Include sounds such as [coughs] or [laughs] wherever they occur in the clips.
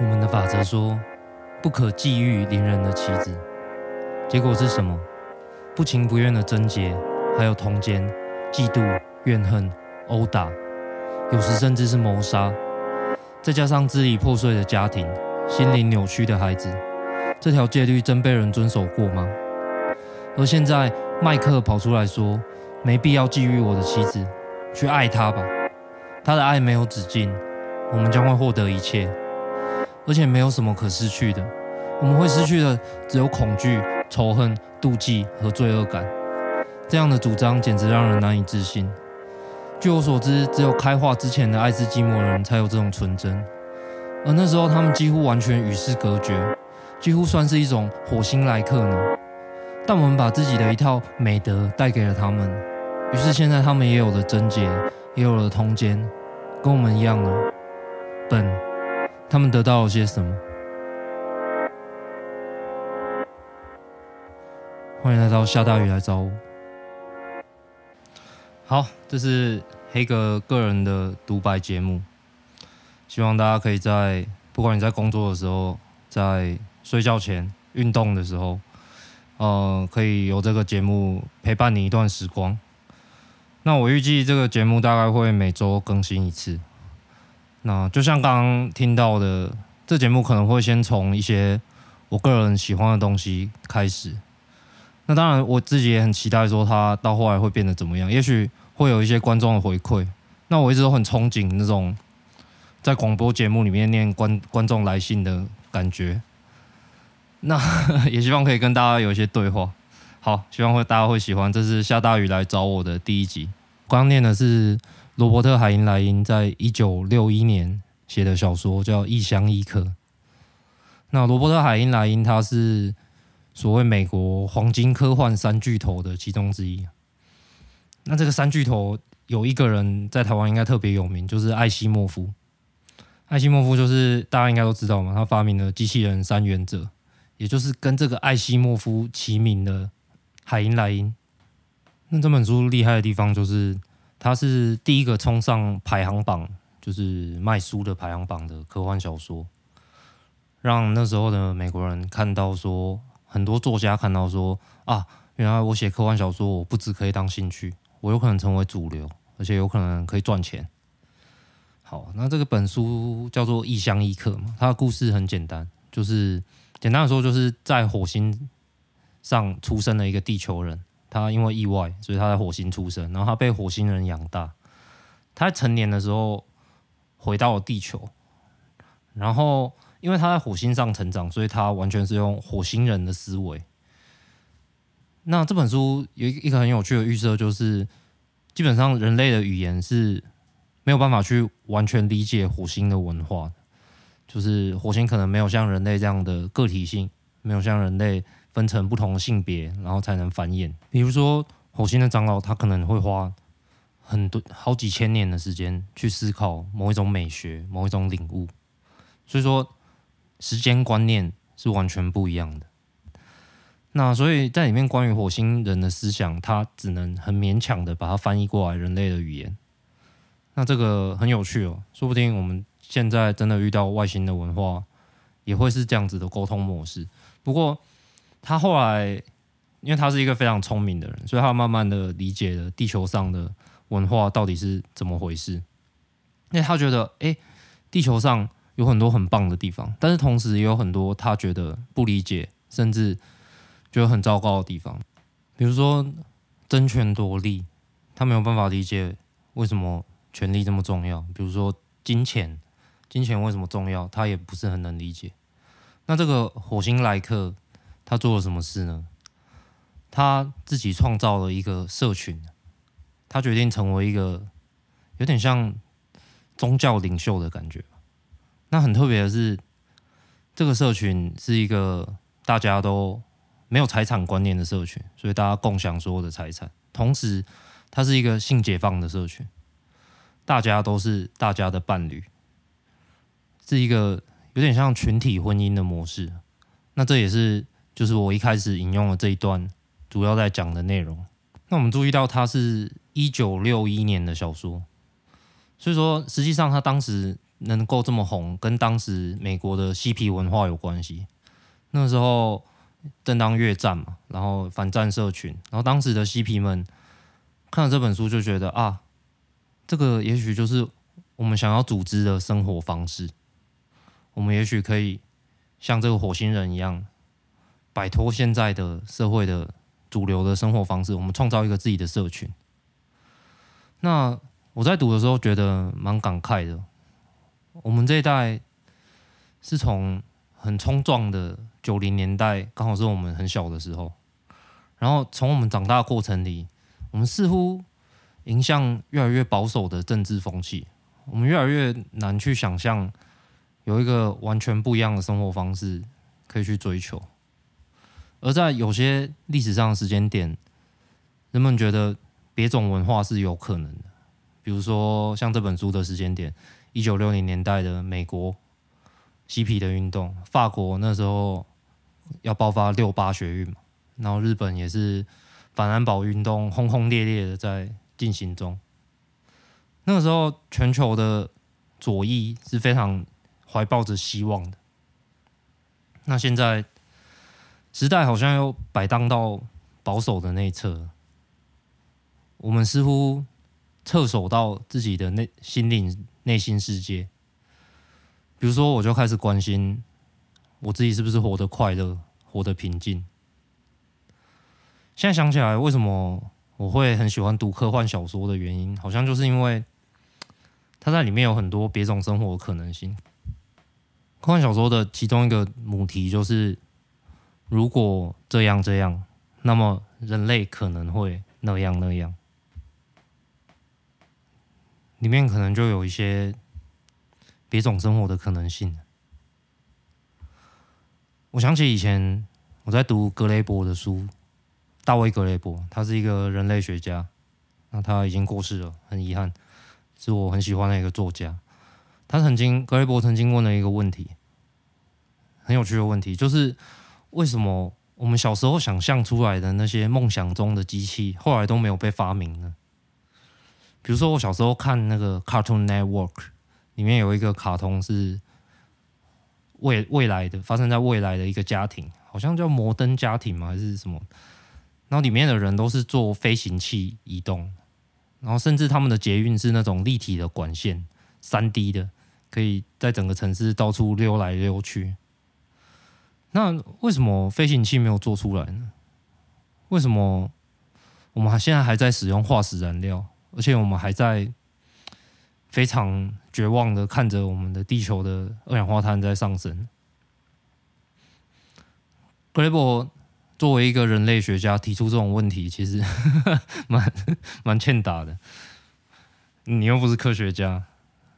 我们的法则说，不可觊觎邻人的妻子。结果是什么？不情不愿的贞洁，还有通奸、嫉妒、怨恨、殴打，有时甚至是谋杀。再加上支离破碎的家庭，心灵扭曲的孩子，这条戒律真被人遵守过吗？而现在，麦克跑出来说，没必要觊觎我的妻子，去爱她吧。他的爱没有止境，我们将会获得一切，而且没有什么可失去的。我们会失去的只有恐惧、仇恨、妒忌和罪恶感。这样的主张简直让人难以置信。据我所知，只有开化之前的爱斯基摩人才有这种纯真，而那时候他们几乎完全与世隔绝，几乎算是一种火星来客呢。但我们把自己的一套美德带给了他们，于是现在他们也有了贞洁，也有了通奸。跟我们一样了，笨。他们得到了些什么？欢迎来到下大雨来找我。好，这是黑哥个人的独白节目。希望大家可以在不管你在工作的时候，在睡觉前、运动的时候，呃，可以有这个节目陪伴你一段时光。那我预计这个节目大概会每周更新一次。那就像刚刚听到的，这节目可能会先从一些我个人喜欢的东西开始。那当然，我自己也很期待说它到后来会变得怎么样。也许会有一些观众的回馈。那我一直都很憧憬那种在广播节目里面念观观众来信的感觉。那 [laughs] 也希望可以跟大家有一些对话。好，希望会大家会喜欢。这是下大雨来找我的第一集。刚念的是罗伯特·海因莱因在一九六一年写的小说，叫《异乡异客》。那罗伯特·海因莱因他是所谓美国黄金科幻三巨头的其中之一。那这个三巨头有一个人在台湾应该特别有名，就是艾西莫夫。艾西莫夫就是大家应该都知道嘛，他发明了机器人三原则，也就是跟这个艾西莫夫齐名的海因莱因。那这本书厉害的地方就是，它是第一个冲上排行榜，就是卖书的排行榜的科幻小说，让那时候的美国人看到说，很多作家看到说啊，原来我写科幻小说，我不只可以当兴趣，我有可能成为主流，而且有可能可以赚钱。好，那这个本书叫做《异乡异客》嘛，它的故事很简单，就是简单的说，就是在火星上出生的一个地球人。他因为意外，所以他在火星出生，然后他被火星人养大。他成年的时候回到了地球，然后因为他在火星上成长，所以他完全是用火星人的思维。那这本书有一个很有趣的预设，就是基本上人类的语言是没有办法去完全理解火星的文化，就是火星可能没有像人类这样的个体性，没有像人类。分成不同性别，然后才能繁衍。比如说，火星的长老，他可能会花很多好几千年的时间去思考某一种美学、某一种领悟。所以说，时间观念是完全不一样的。那所以在里面关于火星人的思想，他只能很勉强的把它翻译过来人类的语言。那这个很有趣哦，说不定我们现在真的遇到外星的文化，也会是这样子的沟通模式。不过，他后来，因为他是一个非常聪明的人，所以他慢慢的理解了地球上的文化到底是怎么回事。因为他觉得，哎，地球上有很多很棒的地方，但是同时也有很多他觉得不理解，甚至觉得很糟糕的地方。比如说争权夺利，他没有办法理解为什么权力这么重要。比如说金钱，金钱为什么重要，他也不是很能理解。那这个火星来客。他做了什么事呢？他自己创造了一个社群，他决定成为一个有点像宗教领袖的感觉。那很特别的是，这个社群是一个大家都没有财产观念的社群，所以大家共享所有的财产。同时，它是一个性解放的社群，大家都是大家的伴侣，是一个有点像群体婚姻的模式。那这也是。就是我一开始引用的这一段，主要在讲的内容。那我们注意到，它是一九六一年的小说，所以说实际上他当时能够这么红，跟当时美国的嬉皮文化有关系。那时候正当越战嘛，然后反战社群，然后当时的嬉皮们看了这本书，就觉得啊，这个也许就是我们想要组织的生活方式。我们也许可以像这个火星人一样，摆脱现在的社会的主流的生活方式，我们创造一个自己的社群。那我在读的时候觉得蛮感慨的。我们这一代是从很冲撞的九零年代，刚好是我们很小的时候，然后从我们长大过程里，我们似乎迎向越来越保守的政治风气，我们越来越难去想象有一个完全不一样的生活方式可以去追求。而在有些历史上的时间点，人们觉得。别种文化是有可能的，比如说像这本书的时间点，一九六零年代的美国嬉皮的运动，法国那时候要爆发六八学运嘛，然后日本也是反安保运动轰轰烈烈的在进行中。那个时候，全球的左翼是非常怀抱着希望的。那现在时代好像又摆荡到保守的那一侧。我们似乎侧手到自己的内心灵、内心世界。比如说，我就开始关心我自己是不是活得快乐、活得平静。现在想起来，为什么我会很喜欢读科幻小说的原因，好像就是因为它在里面有很多别种生活的可能性。科幻小说的其中一个母题就是，如果这样这样，那么人类可能会那样那样。里面可能就有一些别种生活的可能性。我想起以前我在读格雷伯的书，大卫·格雷伯，他是一个人类学家，那他已经过世了，很遗憾，是我很喜欢的一个作家。他曾经，格雷伯曾经问了一个问题，很有趣的问题，就是为什么我们小时候想象出来的那些梦想中的机器，后来都没有被发明呢？比如说，我小时候看那个 Cartoon Network，里面有一个卡通是未未来的，发生在未来的一个家庭，好像叫摩登家庭嘛，还是什么？然后里面的人都是坐飞行器移动，然后甚至他们的捷运是那种立体的管线，三 D 的，可以在整个城市到处溜来溜去。那为什么飞行器没有做出来呢？为什么我们还现在还在使用化石燃料？而且我们还在非常绝望的看着我们的地球的二氧化碳在上升。格雷伯作为一个人类学家提出这种问题，其实 [laughs] 蛮蛮欠打的。你又不是科学家，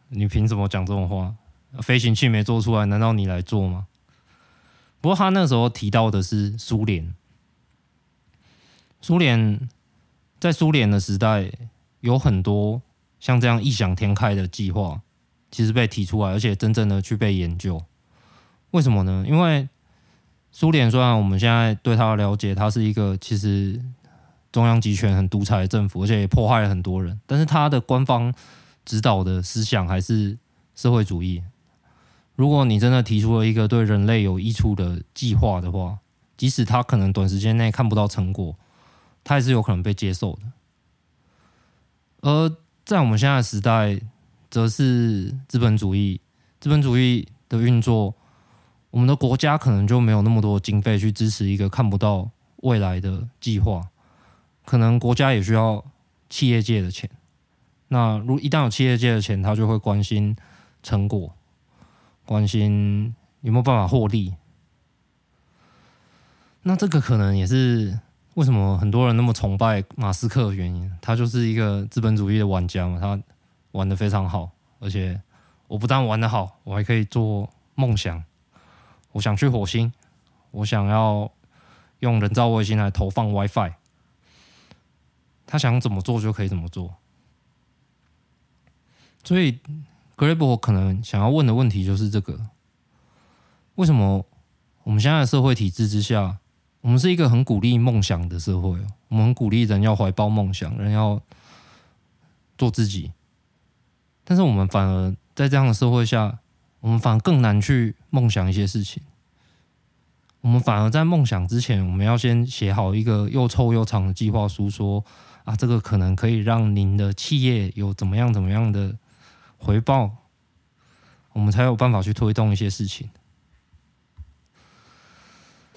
你凭什么讲这种话？飞行器没做出来，难道你来做吗？不过他那时候提到的是苏联，苏联在苏联的时代。有很多像这样异想天开的计划，其实被提出来，而且真正的去被研究。为什么呢？因为苏联虽然我们现在对他的了解，他是一个其实中央集权很独裁的政府，而且也迫害了很多人，但是他的官方指导的思想还是社会主义。如果你真的提出了一个对人类有益处的计划的话，即使他可能短时间内看不到成果，他还是有可能被接受的。而在我们现在时代，则是资本主义，资本主义的运作，我们的国家可能就没有那么多经费去支持一个看不到未来的计划，可能国家也需要企业界的钱。那如一旦有企业界的钱，他就会关心成果，关心有没有办法获利。那这个可能也是。为什么很多人那么崇拜马斯克的原因？他就是一个资本主义的玩家嘛，他玩得非常好，而且我不但玩得好，我还可以做梦想。我想去火星，我想要用人造卫星来投放 WiFi。他想怎么做就可以怎么做。所以，格雷伯可能想要问的问题就是这个：为什么我们现在的社会体制之下？我们是一个很鼓励梦想的社会，我们鼓励人要怀抱梦想，人要做自己。但是我们反而在这样的社会下，我们反而更难去梦想一些事情。我们反而在梦想之前，我们要先写好一个又臭又长的计划书，说啊，这个可能可以让您的企业有怎么样怎么样的回报，我们才有办法去推动一些事情。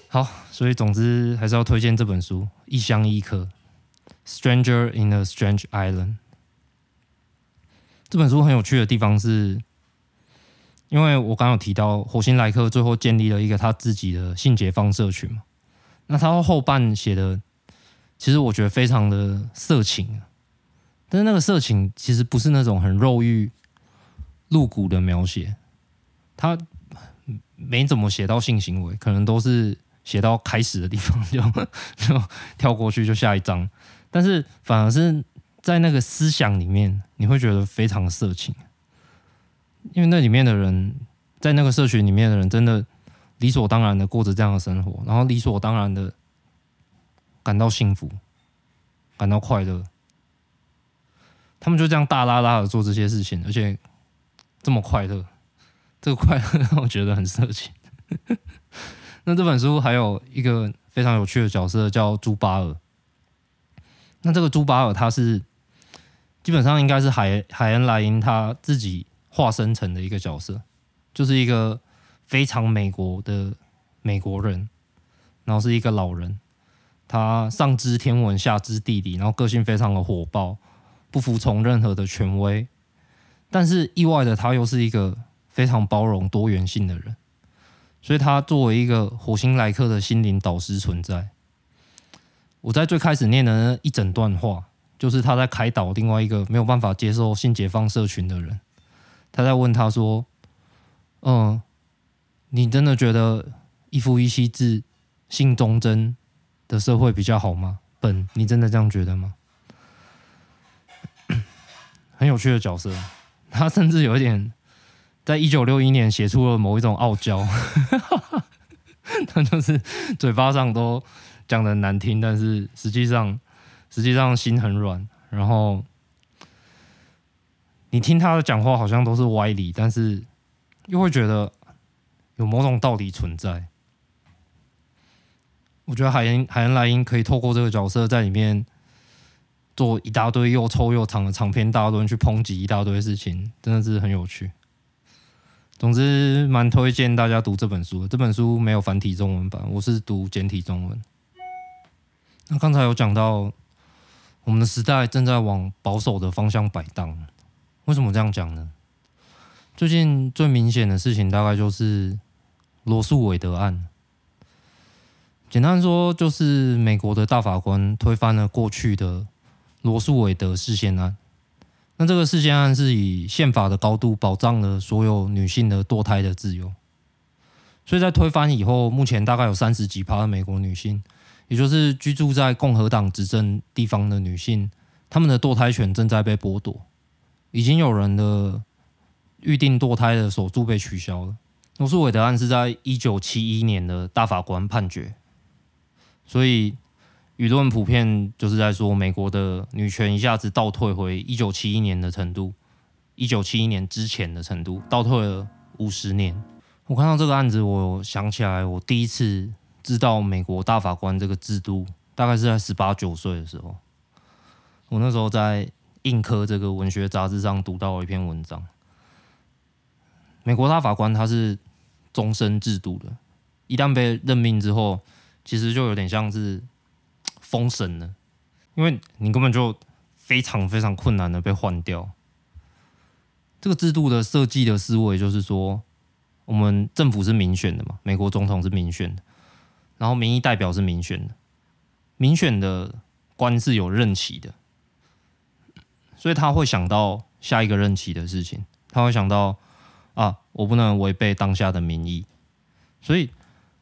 好，所以总之还是要推荐这本书《异乡异客》（Stranger in a Strange Island）。这本书很有趣的地方是，因为我刚有提到火星来客最后建立了一个他自己的性解放社群嘛，那他后半写的，其实我觉得非常的色情，但是那个色情其实不是那种很肉欲、露骨的描写，他没怎么写到性行为，可能都是。写到开始的地方就 [laughs] 就跳过去就下一章，但是反而是在那个思想里面，你会觉得非常色情，因为那里面的人在那个社群里面的人，真的理所当然的过着这样的生活，然后理所当然的感到幸福，感到快乐，他们就这样大拉拉的做这些事情，而且这么快乐，这个快乐让我觉得很色情。[laughs] 那这本书还有一个非常有趣的角色叫朱巴尔。那这个朱巴尔他是基本上应该是海海恩莱因他自己化身成的一个角色，就是一个非常美国的美国人，然后是一个老人，他上知天文下知地理，然后个性非常的火爆，不服从任何的权威，但是意外的他又是一个非常包容多元性的人。所以，他作为一个火星来客的心灵导师存在。我在最开始念的那一整段话，就是他在开导另外一个没有办法接受性解放社群的人。他在问他说：“嗯，你真的觉得一夫一妻制、性忠贞的社会比较好吗？本，你真的这样觉得吗？” [coughs] 很有趣的角色，他甚至有一点。在一九六一年写出了某一种傲娇，[laughs] 他就是嘴巴上都讲的难听，但是实际上实际上心很软。然后你听他的讲话好像都是歪理，但是又会觉得有某种道理存在。我觉得海恩海恩莱因可以透过这个角色在里面做一大堆又臭又长的长篇大论，去抨击一大堆事情，真的是很有趣。总之，蛮推荐大家读这本书的。这本书没有繁体中文版，我是读简体中文。那刚才有讲到，我们的时代正在往保守的方向摆荡。为什么这样讲呢？最近最明显的事情，大概就是罗诉韦德案。简单说，就是美国的大法官推翻了过去的罗诉韦德事件案。那这个事件案是以宪法的高度保障了所有女性的堕胎的自由，所以在推翻以后，目前大概有三十几趴的美国女性，也就是居住在共和党执政地方的女性，她们的堕胎权正在被剥夺，已经有人的预定堕胎的手术被取消了。罗诉韦德案是在一九七一年的大法官判决，所以。舆论普遍就是在说，美国的女权一下子倒退回一九七一年的程度，一九七一年之前的程度，倒退了五十年。我看到这个案子，我想起来，我第一次知道美国大法官这个制度，大概是在十八九岁的时候。我那时候在《印科》这个文学杂志上读到了一篇文章，美国大法官他是终身制度的，一旦被任命之后，其实就有点像是。封神了，因为你根本就非常非常困难的被换掉。这个制度的设计的思维就是说，我们政府是民选的嘛，美国总统是民选的，然后民意代表是民选的，民选的官是有任期的，所以他会想到下一个任期的事情，他会想到啊，我不能违背当下的民意，所以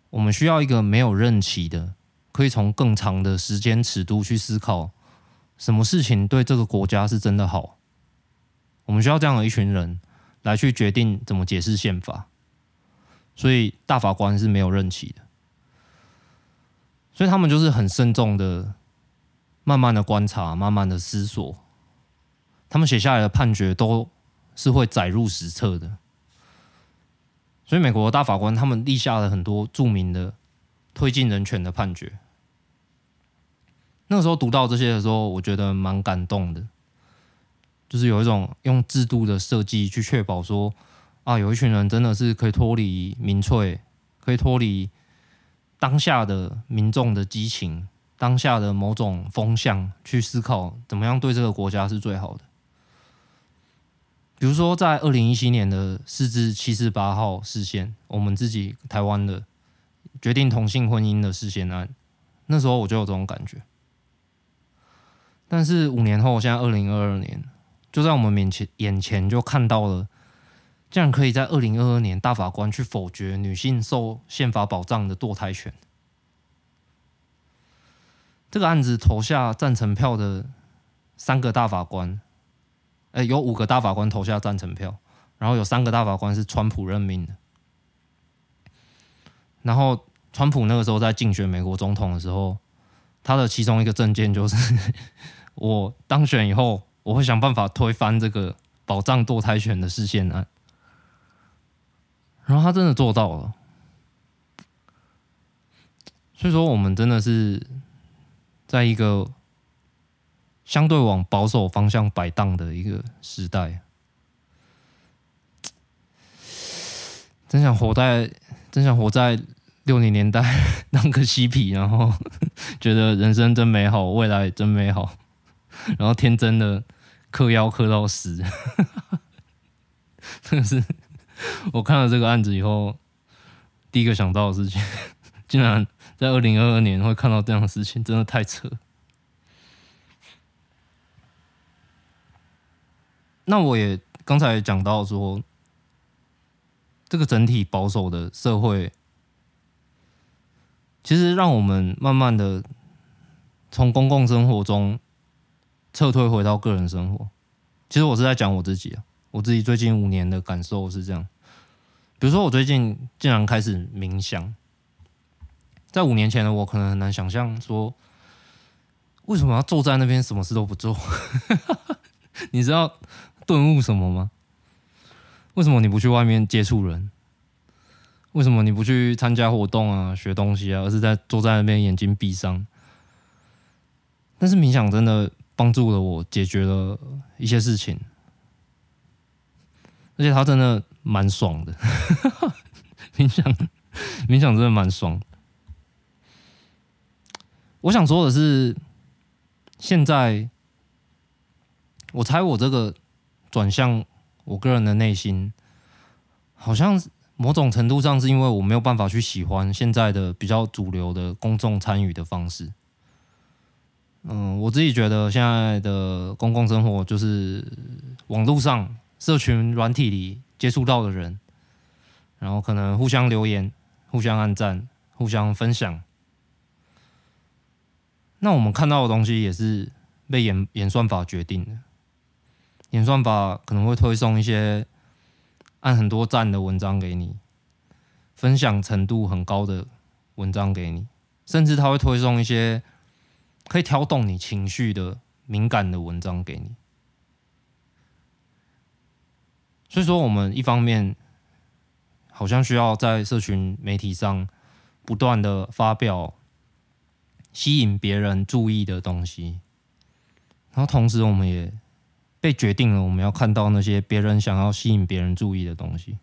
我们需要一个没有任期的。可以从更长的时间尺度去思考，什么事情对这个国家是真的好。我们需要这样的一群人来去决定怎么解释宪法。所以大法官是没有任期的，所以他们就是很慎重的、慢慢的观察、慢慢的思索。他们写下来的判决都是会载入史册的。所以美国的大法官他们立下了很多著名的推进人权的判决。那个时候读到这些的时候，我觉得蛮感动的，就是有一种用制度的设计去确保说，啊，有一群人真的是可以脱离民粹，可以脱离当下的民众的激情，当下的某种风向，去思考怎么样对这个国家是最好的。比如说，在二零一七年的四至七十八号释宪，我们自己台湾的决定同性婚姻的释宪案，那时候我就有这种感觉。但是五年后，现在二零二二年，就在我们面前眼前就看到了，竟然可以在二零二二年大法官去否决女性受宪法保障的堕胎权。这个案子投下赞成票的三个大法官，哎，有五个大法官投下赞成票，然后有三个大法官是川普任命的。然后川普那个时候在竞选美国总统的时候，他的其中一个政见就是。[laughs] 我当选以后，我会想办法推翻这个保障堕胎权的释宪案。然后他真的做到了，所以说我们真的是在一个相对往保守方向摆荡的一个时代。真想活在，真想活在六零年代 [laughs] 当个嬉皮，然后 [laughs] 觉得人生真美好，未来真美好。然后天真的嗑药嗑到死，[laughs] 真的是我看了这个案子以后，第一个想到的事情，竟然在二零二二年会看到这样的事情，真的太扯。那我也刚才讲到说，这个整体保守的社会，其实让我们慢慢的从公共生活中。撤退回到个人生活，其实我是在讲我自己啊，我自己最近五年的感受是这样。比如说，我最近竟然开始冥想，在五年前的我可能很难想象说，为什么要坐在那边什么事都不做？[laughs] 你知道顿悟什么吗？为什么你不去外面接触人？为什么你不去参加活动啊、学东西啊，而是在坐在那边眼睛闭上？但是冥想真的。帮助了我解决了一些事情，而且他真的蛮爽的。[laughs] 冥想，冥想真的蛮爽。我想说的是，现在我猜我这个转向我个人的内心，好像某种程度上是因为我没有办法去喜欢现在的比较主流的公众参与的方式。嗯，我自己觉得现在的公共生活就是网络上社群软体里接触到的人，然后可能互相留言、互相按赞、互相分享。那我们看到的东西也是被演演算法决定的，演算法可能会推送一些按很多赞的文章给你，分享程度很高的文章给你，甚至他会推送一些。可以挑动你情绪的敏感的文章给你，所以说我们一方面好像需要在社群媒体上不断的发表吸引别人注意的东西，然后同时我们也被决定了我们要看到那些别人想要吸引别人注意的东西，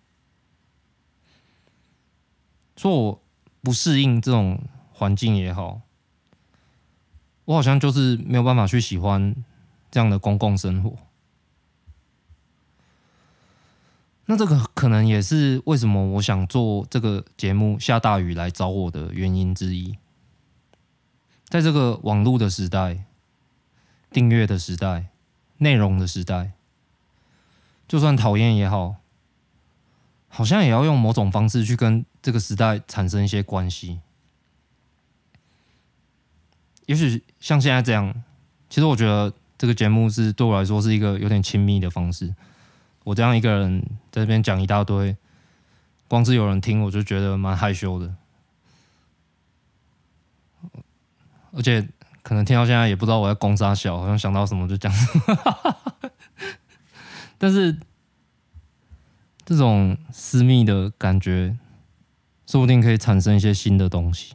说我不适应这种环境也好。我好像就是没有办法去喜欢这样的公共生活，那这个可能也是为什么我想做这个节目下大雨来找我的原因之一。在这个网络的时代、订阅的时代、内容的时代，就算讨厌也好，好像也要用某种方式去跟这个时代产生一些关系。也许像现在这样，其实我觉得这个节目是对我来说是一个有点亲密的方式。我这样一个人在这边讲一大堆，光是有人听我就觉得蛮害羞的，而且可能听到现在也不知道我在攻杀小，好像想到什么就讲什么。但是这种私密的感觉，说不定可以产生一些新的东西。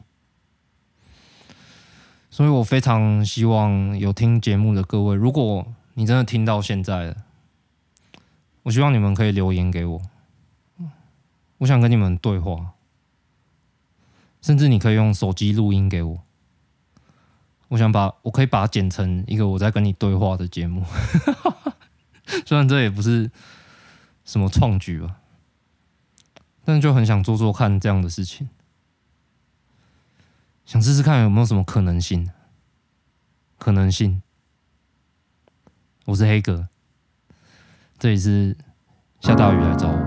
所以我非常希望有听节目的各位，如果你真的听到现在了，我希望你们可以留言给我，我想跟你们对话，甚至你可以用手机录音给我，我想把我可以把它剪成一个我在跟你对话的节目，[laughs] 虽然这也不是什么创举吧，但就很想做做看这样的事情。想试试看有没有什么可能性？可能性。我是黑哥，这里是下大雨来找我。